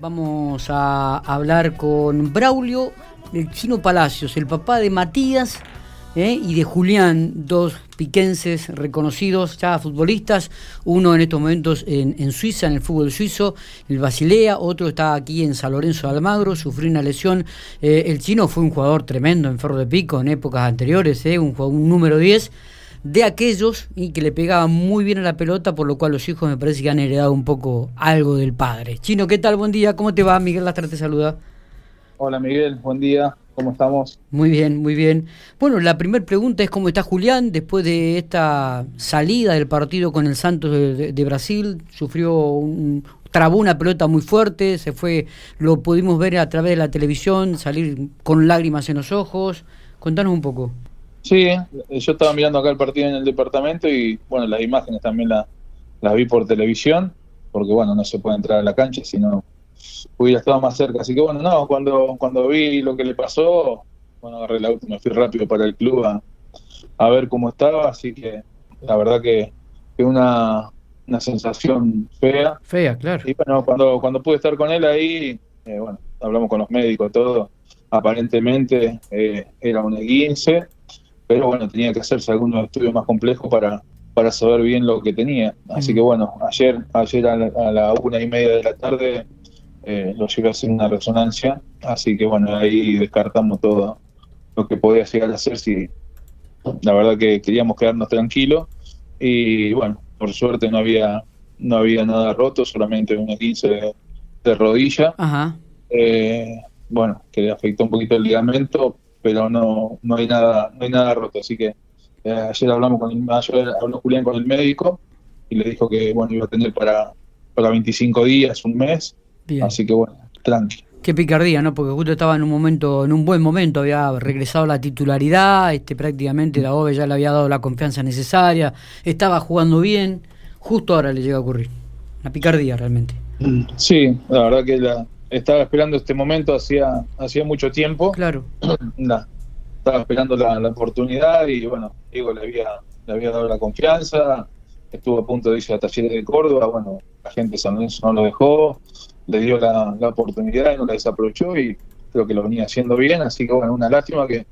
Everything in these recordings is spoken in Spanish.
Vamos a hablar con Braulio, el chino Palacios, el papá de Matías ¿eh? y de Julián, dos piquenses reconocidos, ya futbolistas, uno en estos momentos en, Suiza, en el fútbol suizo, el Basilea, otro está aquí en San Lorenzo de Almagro, sufrió una lesión. Eh, el chino fue un jugador tremendo en Ferro de Pico en épocas anteriores, ¿eh? un, un número 10 de aquellos y que le pegaban muy bien a la pelota, por lo cual los hijos me parece que han heredado un poco algo del padre. Chino, ¿qué tal? Buen día, ¿cómo te va? Miguel Lastra te saluda. Hola Miguel, buen día, ¿cómo estamos? Muy bien, muy bien. Bueno, la primera pregunta es cómo está Julián después de esta salida del partido con el Santos de, Brasil. Sufrió un, trabó una pelota muy fuerte, se fue, lo pudimos ver a través de la televisión, salir con lágrimas en los ojos. Contanos un poco. Sí, yo estaba mirando acá el partido en el departamento y bueno, las imágenes también las vi por televisión, porque bueno, no se puede entrar a la cancha, sino hubiera estado más cerca. Así que bueno, no, cuando, cuando vi lo que le pasó, bueno, agarré el auto, me fui rápido para el club a, ver cómo estaba, así que la verdad que, que una, una sensación fea. Fea, claro. Y bueno, cuando, cuando pude estar con él ahí, eh, bueno, hablamos con los médicos, todo, aparentemente eh, era un E15 pero bueno, tenía que hacerse algunos estudios más complejos para, para saber bien lo que tenía. Así que bueno, ayer, ayer a la, una y media de la tarde eh, lo llevé a hacer una resonancia, así que bueno, ahí descartamos todo lo que podía llegar a hacer si la verdad que queríamos quedarnos tranquilos y bueno, por suerte no había no había nada roto, solamente una 15 de, rodilla. Eh, bueno, que le afectó un poquito el ligamento, pero no, no hay nada, no hay nada roto, así que eh, ayer hablamos con el, ayer habló Julián con el médico y le dijo que bueno iba a tener para, para 25 días, un mes, así que bueno, tranqui. Qué picardía, ¿no? Porque justo estaba en un momento, en un buen momento, había regresado la titularidad, este prácticamente la OVE ya le había dado la confianza necesaria, estaba jugando bien, justo ahora le llega a ocurrir. Una picardía realmente. Sí, la verdad que la, estaba esperando este momento hacía, hacía mucho tiempo. Claro. estaba esperando la, oportunidad y bueno, digo, le había, le había dado la confianza, estuvo a punto de irse a Talleres de Córdoba, bueno, la gente de San Lorenzo no lo dejó, le dio la, oportunidad y no la desaprovechó y creo que lo venía haciendo bien, así que bueno, una lástima que,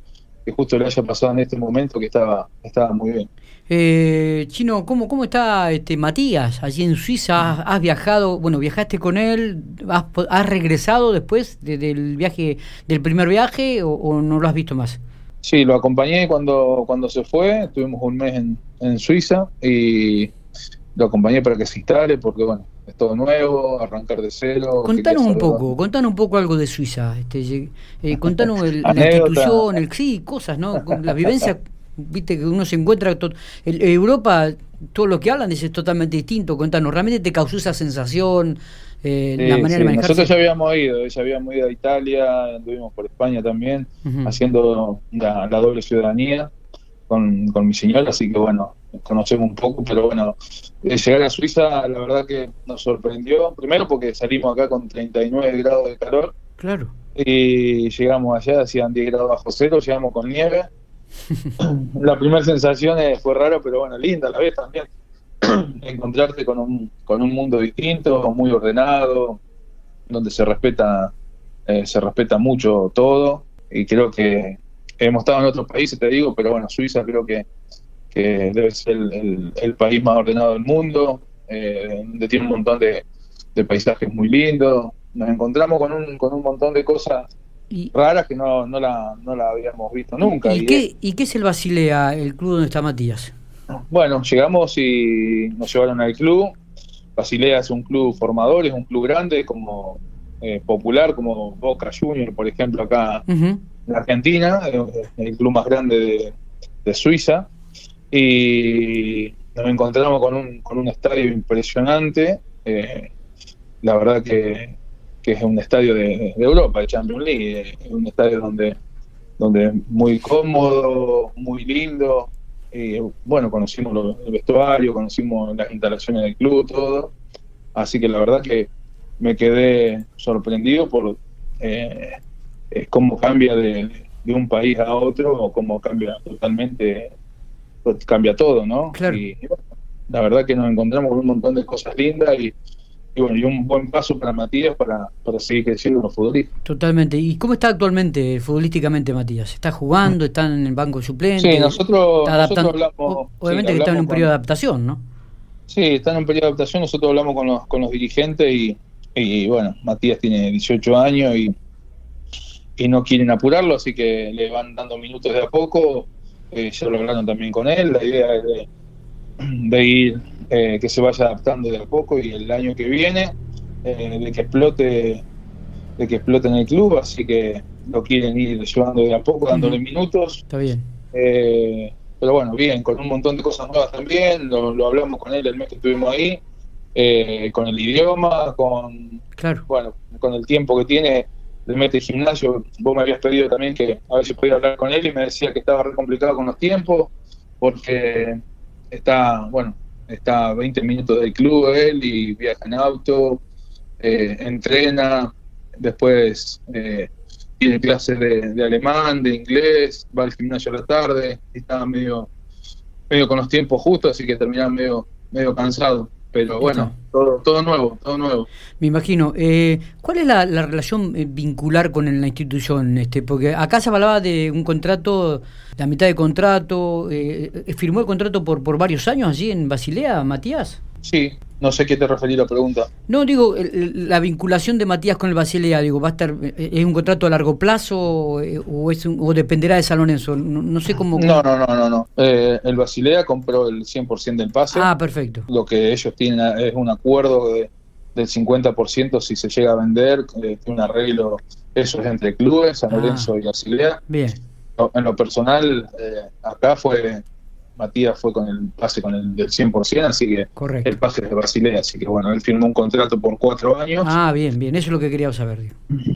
que justo le haya pasado en este momento que estaba, estaba muy bien. Eh, Chino, ¿cómo, ¿cómo está este Matías allí en Suiza? ¿Has, viajado, bueno, viajaste con él? ¿Has, regresado después del viaje, del primer viaje o, no lo has visto más? Sí, lo acompañé cuando, cuando se fue, estuvimos un mes en, en Suiza y lo acompañé para que se instale porque, bueno, es todo nuevo, arrancar de cero. Contanos un poco, contanos un poco algo de Suiza. Este, eh, contanos la institución, el, sí, cosas, ¿no? La vivencia viste que uno se encuentra en Europa todo lo que hablan es totalmente distinto cuéntanos realmente te causó esa sensación eh, la manera de manejarse nosotros ya habíamos ido ya habíamos ido a Italia anduvimos por España también haciendo la, doble ciudadanía con, mi señora así que bueno conocemos un poco pero bueno llegar a Suiza la verdad que nos sorprendió primero porque salimos acá con 39 grados de calor claro y llegamos allá hacían 10 grados bajo cero llegamos con nieve la primera sensación fue raro, pero bueno, linda a la vez también. Encontrarte con un, con un mundo distinto, muy ordenado, donde se respeta, eh, se respeta mucho todo. Y creo que hemos estado en otros países, te digo, pero bueno, Suiza creo que, que debe ser el, país más ordenado del mundo, eh, donde tiene un montón de, de paisajes muy lindos. Nos encontramos con un, con un montón de cosas raras que no, no, la, no la habíamos visto nunca. ¿Y, qué, ¿Y qué es el Basilea, el club donde está Matías? Bueno, llegamos y nos llevaron al club. Basilea es un club formador, es un club grande, como eh, popular, como Boca Junior, por ejemplo, acá en Argentina, eh, el club más grande de, Suiza. Y nos encontramos con un, con un estadio impresionante. Eh, la verdad que que es un estadio de, Europa, de Champions League, es un estadio donde, donde muy cómodo, muy lindo. Y, bueno, conocimos el vestuario, conocimos las instalaciones del club, todo. Así que la verdad que me quedé sorprendido por eh, cómo cambia de, un país a otro, o cómo cambia totalmente, pues, cambia todo, ¿no? Claro. la verdad que nos encontramos con un montón de cosas lindas y y bueno, y un buen paso para Matías para, para seguir creciendo los futbolistas. Totalmente. ¿Y cómo está actualmente futbolísticamente Matías? ¿Está jugando? ¿Está en el banco suplente? Sí, nosotros, nosotros hablamos... Obviamente que está en un periodo de adaptación, ¿no? Sí, está en un periodo de adaptación. Nosotros hablamos con los, con los dirigentes y, y bueno, Matías tiene 18 años y, y no quieren apurarlo, así que le van dando minutos de a poco. Eh, ya lo hablaron también con él. La idea es de, de ir eh, que se vaya adaptando de a poco y el año que viene eh, de que explote de que explote en el club. Así que lo quieren ir llevando de a poco dándole minutos. Está bien. Eh, pero bueno bien con un montón de cosas nuevas también. Lo, hablamos con él el mes que estuvimos ahí con el idioma con claro. bueno con el tiempo que tiene de mete gimnasio vos me habías pedido también que a ver si podía hablar con él y me decía que estaba re complicado con los tiempos porque está bueno está a 20 minutos del club él y viaja en auto, eh, entrena, después eh, tiene clases de, alemán, de inglés, va al gimnasio a la tarde, está medio, medio con los tiempos justos, así que termina medio, medio cansado. Pero bueno, todo, todo nuevo, todo nuevo. Me imagino. Eh, ¿Cuál es la, relación eh, vincular con la institución? este Porque acá se hablaba de un contrato, la mitad de contrato. Eh, ¿Firmó el contrato por, por varios años allí en Basilea, Matías? Sí, no sé qué te referí la pregunta. No, digo, la vinculación de Matías con el Basilea, digo, ¿va a estar, ¿es un contrato a largo plazo o, es o dependerá de San Lorenzo? No, sé cómo... No, no, no, no, no. Eh, el Basilea compró el 100% del pase. Ah, perfecto. Lo que ellos tienen es un acuerdo de, del 50% si se llega a vender, eh, un arreglo, eso es entre clubes, San ah. Lorenzo y Basilea. Bien. En lo personal, eh, acá fue Matías fue con el pase con el del 100%, así que el pase es de Basilea, así que bueno, él firmó un contrato por cuatro años. Ah, bien, bien, eso es lo que quería saber.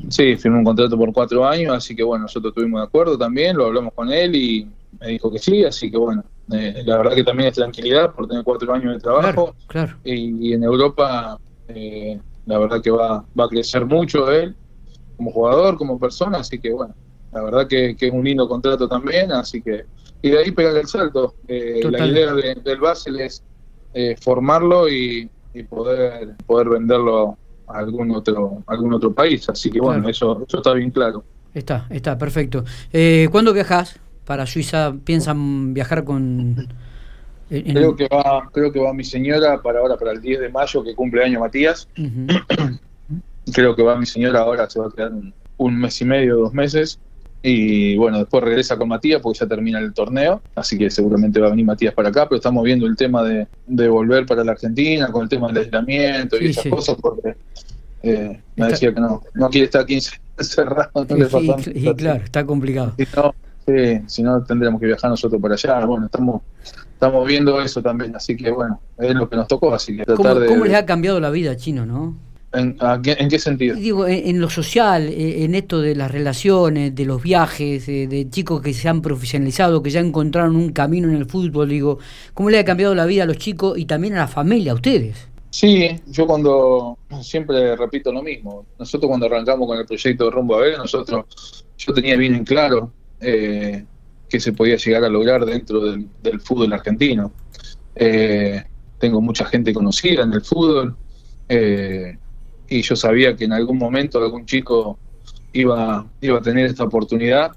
Sí, firmó un contrato por cuatro años, así que bueno, nosotros tuvimos de acuerdo también, lo hablamos con él y me dijo que sí, así que bueno, eh, la verdad que también es tranquilidad por tener cuatro años de trabajo. Claro, Y, en Europa, eh, la verdad que va, va a crecer mucho él como jugador, como persona, así que bueno, la verdad que, que es un lindo contrato también, así que y de ahí pegar el salto. Eh, la idea del Basel es eh, formarlo y, poder poder venderlo a algún otro algún otro país. Así que bueno, eso, eso está bien claro. Está, está, perfecto. Eh, ¿Cuándo viajas para Suiza? ¿Piensan viajar con...? Creo que va creo que va mi señora para ahora, para el 10 de mayo, que cumple año Matías. creo que va mi señora ahora, se va a quedar un mes y medio, dos meses y bueno, después regresa con Matías porque ya termina el torneo, así que seguramente va a venir Matías para acá, pero estamos viendo el tema de, volver para la Argentina con el tema del aislamiento y esas cosas porque eh, me decía que no, no quiere estar 15 encerrado. y, claro, está complicado. Si no, si no tendríamos que viajar nosotros para allá. Bueno, estamos estamos viendo eso también, así que bueno, es lo que nos tocó, así que tratar de... ¿Cómo les ha cambiado la vida, Chino, no? ¿En, qué, sentido? Digo, en, lo social, eh, en esto de las relaciones, de los viajes, de, chicos que se han profesionalizado, que ya encontraron un camino en el fútbol, digo, ¿cómo le ha cambiado la vida a los chicos y también a la familia, a ustedes? Sí, yo cuando siempre repito lo mismo. Nosotros cuando arrancamos con el proyecto de Rumbo a Ver, nosotros, yo tenía bien en claro eh, que se podía llegar a lograr dentro del, fútbol argentino. Eh, tengo mucha gente conocida en el fútbol. Eh, y yo sabía que en algún momento algún chico iba, iba a tener esta oportunidad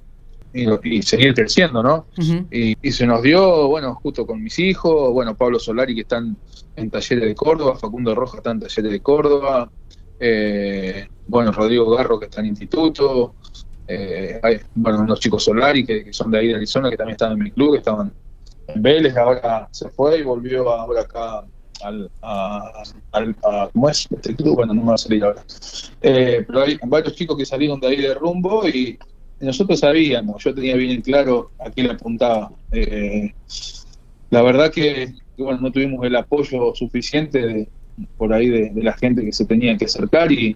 y, seguir creciendo, ¿no? y, se nos dio, bueno, justo con mis hijos, bueno, Pablo Solari que están en Talleres de Córdoba, Facundo Roja está en Talleres de Córdoba, eh, bueno, Rodrigo Garro que está en Instituto, eh, hay, bueno, unos chicos Solari que, son de ahí de Arizona que también están en mi club, que estaban en Vélez, ahora se fue y volvió ahora acá al, a, al ¿cómo es? Este club, bueno, no me va a salir ahora. Eh, pero hay varios chicos que salieron de ahí de rumbo y, nosotros sabíamos, yo tenía bien claro a quién le apuntaba. Eh, la verdad que, bueno, no tuvimos el apoyo suficiente por ahí de, la gente que se tenía que acercar y,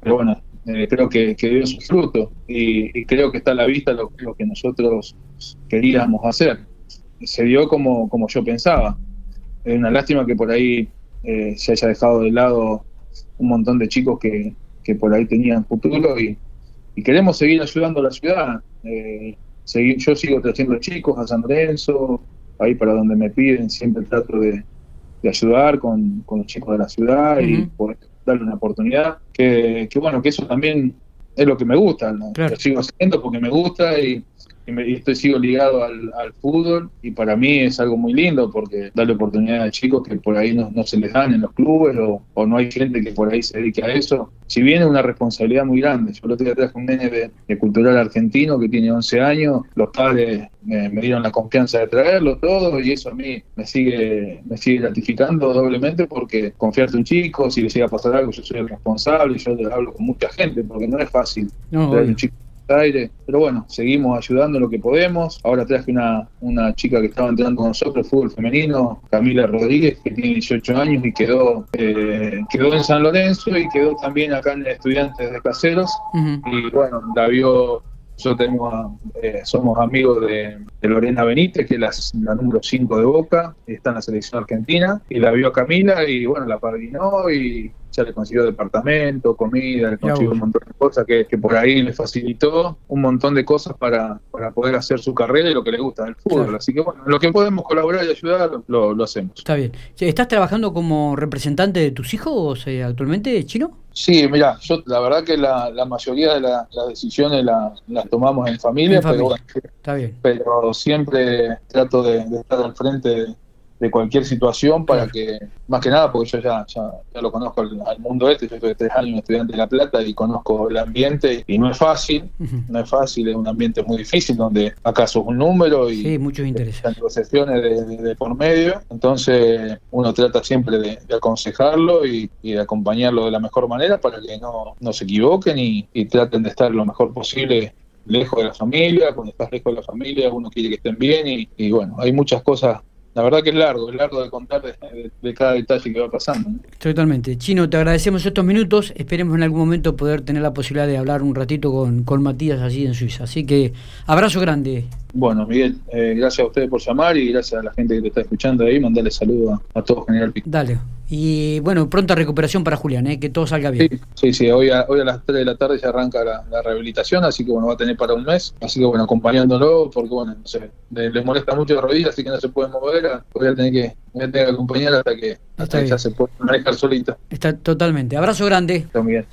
pero bueno, eh, creo que, dio su fruto y, creo que está a la vista lo, lo que nosotros queríamos hacer. Se dio como, como yo pensaba es una lástima que por ahí eh, se haya dejado de lado un montón de chicos que, por ahí tenían futuro y, queremos seguir ayudando a la ciudad. Eh, yo sigo trayendo chicos a San Lorenzo, ahí para donde me piden, siempre trato de, ayudar con, los chicos de la ciudad y poder darle una oportunidad. Que, que, bueno, que eso también es lo que me gusta, lo sigo haciendo porque me gusta y y, me, estoy sigo ligado al, fútbol y para mí es algo muy lindo porque darle oportunidad a chicos que por ahí no, se les dan en los clubes o, no hay gente que por ahí se dedique a eso. Si bien es una responsabilidad muy grande, yo el otro día traje un nene de, cultural argentino que tiene 11 años, los padres me, dieron la confianza de traerlo todo y eso a mí me sigue me sigue gratificando doblemente porque confiarte un chico, si le llega a pasar algo yo soy el responsable, yo hablo con mucha gente porque no es fácil traer un chico aire. Pero bueno, seguimos ayudando lo que podemos. Ahora traje una, una chica que estaba entrenando con nosotros, fútbol femenino, Camila Rodríguez, que tiene 18 años y quedó, eh, quedó en San Lorenzo y quedó también acá en Estudiantes de Caseros. Y bueno, la vio yo tengo, eh, somos amigos de, Lorena Benítez, que es la, número 5 de Boca, está en la selección argentina, y la vio a Camila y bueno, la padrinó y ya le consiguió departamento, comida, le consiguió un montón de cosas que, por ahí le facilitó un montón de cosas para, para poder hacer su carrera y lo que le gusta del fútbol. Así que bueno, lo que podemos colaborar y ayudar, lo, lo hacemos. Está bien. ¿Estás trabajando como representante de tus hijos eh, actualmente, Chino? Sí, mira, yo la verdad que la, la mayoría de las decisiones las tomamos en familia, pero, Bueno, Está bien. pero siempre trato de, de estar al frente de cualquier situación para que, más que nada, porque yo ya, ya, lo conozco al, mundo este, yo soy tres años estudiante de La Plata y conozco el ambiente y no es fácil, no es fácil, es un ambiente muy difícil donde acaso es un número y sí, muchos intereses. negociaciones de, por medio, entonces uno trata siempre de, aconsejarlo y, de acompañarlo de la mejor manera para que no, no se equivoquen y, traten de estar lo mejor posible lejos de la familia, cuando estás lejos de la familia uno quiere que estén bien y, y bueno, hay muchas cosas la verdad que es largo, es largo de contar de, cada detalle que va pasando. Totalmente. Chino, te agradecemos estos minutos. Esperemos en algún momento poder tener la posibilidad de hablar un ratito con, con Matías allí en Suiza. Así que abrazo grande. Bueno, Miguel, eh, gracias a ustedes por llamar y gracias a la gente que te está escuchando ahí. Mandarle saludos a, todos, General Pico. Dale. Y bueno, pronta recuperación para Julián, ¿eh? que todo salga bien. Sí, sí, Hoy, a, hoy a las 3 de la tarde se arranca la, rehabilitación, así que bueno, va a tener para un mes. Así que bueno, acompañándolo, porque bueno, no sé, le, molesta mucho la rodilla, así que no se puede mover. Voy a tener que, voy a tener que acompañar hasta que, hasta que ya se pueda manejar solito. Está totalmente. Abrazo grande. Miguel.